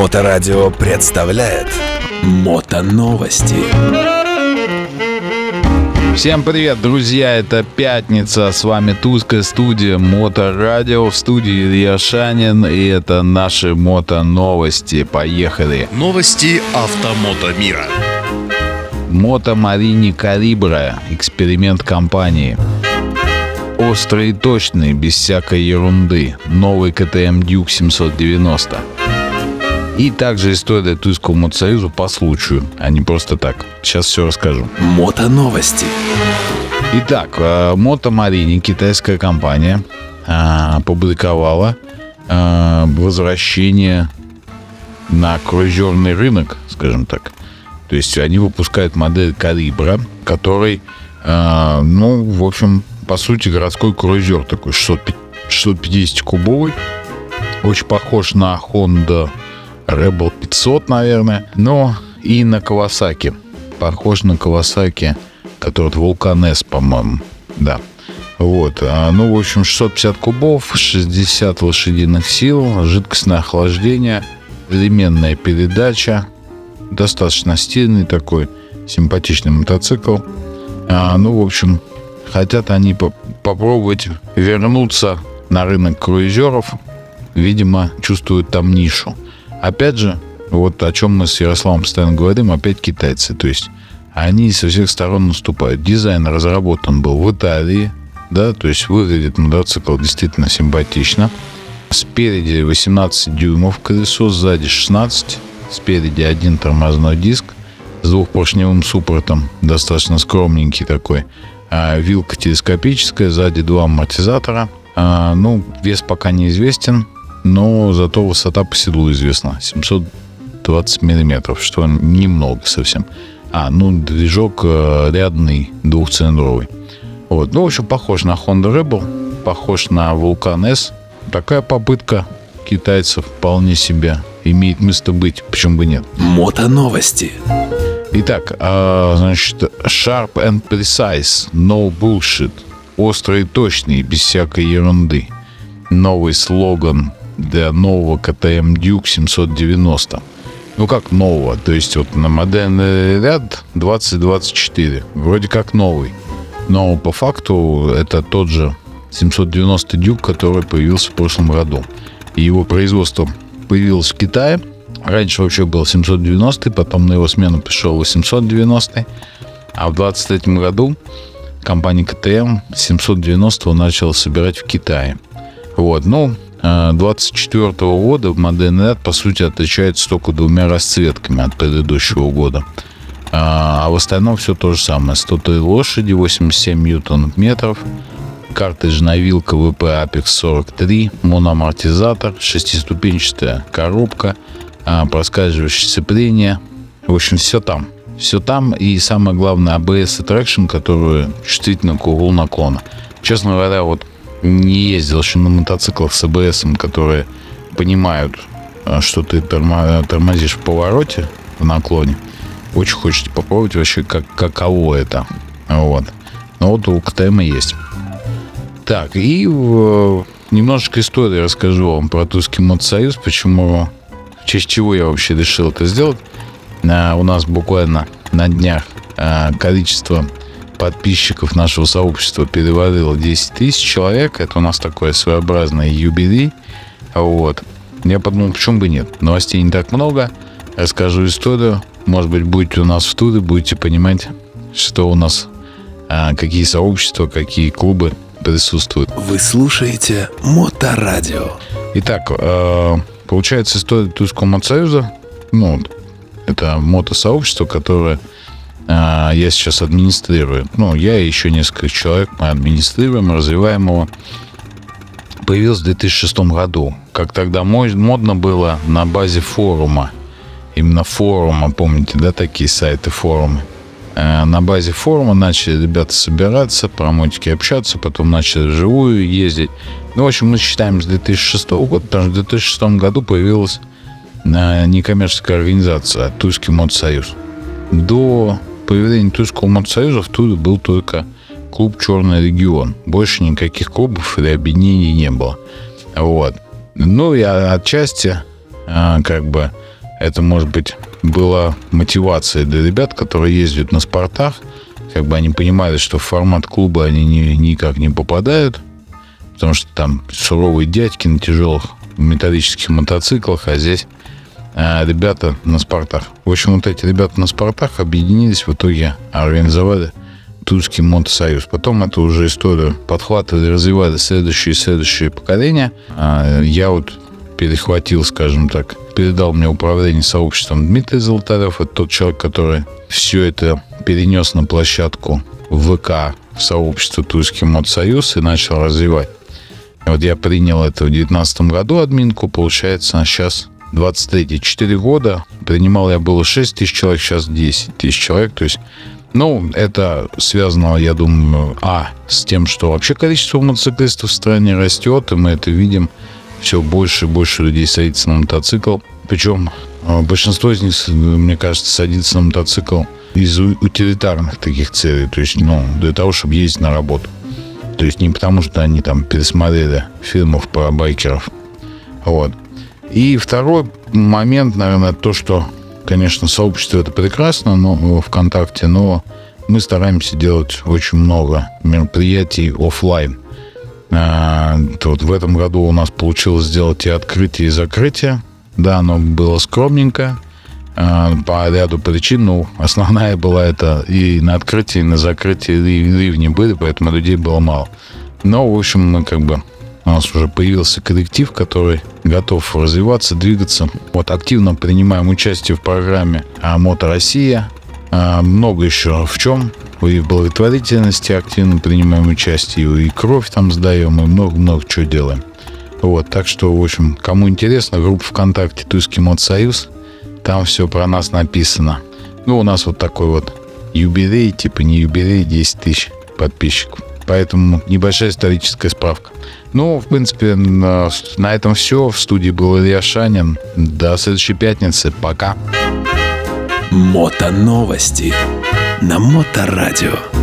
Моторадио представляет Мотоновости. Всем привет, друзья! Это пятница. С вами Тузская студия Моторадио. В студии Илья Шанин. И это наши мото-новости. Поехали! Новости автомото мира. Мото Марини Калибра. Эксперимент компании. Острый и точный, без всякой ерунды. Новый КТМ Дюк 790. И также история Тульского мотосоюза по случаю, а не просто так. Сейчас все расскажу. Мотоновости. Итак, э, Мото Марини, китайская компания, э, опубликовала э, возвращение на крузерный рынок, скажем так. То есть они выпускают модель Калибра, который, ну, в общем, по сути, городской крузер такой 650-кубовый. Очень похож на Honda Rebel 500, наверное. Но и на Kawasaki. Похож на Kawasaki, который Vulcan S, по-моему. Да. Вот. А, ну, в общем, 650 кубов, 60 лошадиных сил, жидкостное охлаждение, современная передача. Достаточно стильный такой, симпатичный мотоцикл. А, ну, в общем, хотят они по попробовать вернуться на рынок круизеров. Видимо, чувствуют там нишу. Опять же, вот о чем мы с Ярославом постоянно говорим, опять китайцы. То есть они со всех сторон наступают. Дизайн разработан был в Италии, да, то есть выглядит мотоцикл действительно симпатично. Спереди 18 дюймов колесо, сзади 16. Спереди один тормозной диск с двухпоршневым суппортом, достаточно скромненький такой. А, вилка телескопическая, сзади два амортизатора. А, ну, вес пока неизвестен, но зато высота по седлу известна. 720 миллиметров, что немного совсем. А, ну, движок э, рядный, двухцилиндровый. Вот. Ну, в общем, похож на Honda Rebel, похож на Vulcan S. Такая попытка китайцев вполне себе имеет место быть, почему бы нет. Мото-новости. Итак, э, значит, sharp and precise, no bullshit. Острый и точный, без всякой ерунды. Новый слоган для нового КТМ Duke 790. Ну как нового, то есть вот на модельный ряд 2024, вроде как новый. Но по факту это тот же 790 Duke, который появился в прошлом году. И его производство появилось в Китае. Раньше вообще был 790, потом на его смену пришел 890. А в 2023 году компания КТМ 790 начала собирать в Китае. Вот, ну, 24 года модельный ряд, по сути, отличается только двумя расцветками от предыдущего года. А, а в остальном все то же самое. 103 лошади, 87 ньютонов метров, картриджная вилка ВП Apex 43, моноамортизатор, шестиступенчатая коробка, а, проскальзывающее сцепление. В общем, все там. Все там. И самое главное, ABS и Traction, которые чувствительны к углу наклона. Честно говоря, вот не ездил еще на мотоциклах с АБС, которые понимают, а, что ты тормозишь в повороте, в наклоне. Очень хочется попробовать вообще, как, каково это. Вот. Но вот у КТМ есть. Так, и в, немножечко истории расскажу вам про Тульский мотосоюз, почему, в честь чего я вообще решил это сделать. А, у нас буквально на днях а, количество подписчиков нашего сообщества перевалило 10 тысяч человек. Это у нас такой своеобразный юбилей. Вот. Я подумал, почему бы нет. Новостей не так много. Расскажу историю. Может быть, будете у нас в туре, будете понимать, что у нас, а, какие сообщества, какие клубы присутствуют. Вы слушаете Моторадио. Итак, э, получается история Тульского мотосоюза. Ну, это мотосообщество, которое я сейчас администрирую. Ну, я и еще несколько человек мы администрируем, развиваем его. Появился в 2006 году. Как тогда модно было на базе форума. Именно форума, помните, да, такие сайты, форумы. А, на базе форума начали ребята собираться, про мотики общаться, потом начали вживую ездить. Ну, в общем, мы считаем с 2006 года, потому что в 2006 году появилась а, некоммерческая организация Тульский мотосоюз. До появления Тульского мотосоюза в Туле был только клуб «Черный регион». Больше никаких клубов или объединений не было. Вот. Ну и отчасти а, как бы это, может быть, была мотивация для ребят, которые ездят на спортах. Как бы они понимали, что в формат клуба они ни, никак не попадают, потому что там суровые дядьки на тяжелых металлических мотоциклах, а здесь ребята на спортах. В общем, вот эти ребята на спортах объединились в итоге, организовали Тульский мотосоюз. Потом эту уже историю подхватывали, развивали следующие и следующие поколения. А, я вот перехватил, скажем так, передал мне управление сообществом Дмитрий Золотарев. Это тот человек, который все это перенес на площадку ВК в сообщество Тульский мотосоюз и начал развивать. Вот я принял это в 2019 году админку, получается, сейчас 23 4 года. Принимал я было 6 тысяч человек, сейчас 10 тысяч человек. То есть, ну, это связано, я думаю, а, с тем, что вообще количество мотоциклистов в стране растет, и мы это видим. Все больше и больше людей садится на мотоцикл. Причем а, большинство из них, мне кажется, садится на мотоцикл из утилитарных таких целей. То есть, ну, для того, чтобы ездить на работу. То есть не потому, что они там пересмотрели фильмов про байкеров. Вот. И второй момент, наверное, то, что, конечно, сообщество это прекрасно, но ВКонтакте, но мы стараемся делать очень много мероприятий офлайн. А, вот в этом году у нас получилось сделать и открытие, и закрытие. Да, оно было скромненько а, по ряду причин. Ну, основная была это и на открытии, и на закрытии ливни были, поэтому людей было мало. Но, в общем, мы как бы у нас уже появился коллектив, который готов развиваться, двигаться. Вот активно принимаем участие в программе «Мото Россия». А, много еще в чем. И в благотворительности активно принимаем участие, и кровь там сдаем, и много-много чего делаем. Вот, так что, в общем, кому интересно, группа ВКонтакте «Тульский Модсоюз», там все про нас написано. Ну, у нас вот такой вот юбилей, типа не юбилей, 10 тысяч подписчиков. Поэтому небольшая историческая справка. Ну, в принципе, на, на этом все. В студии был Илья Шанин. До следующей пятницы. Пока. Мото новости на Моторадио.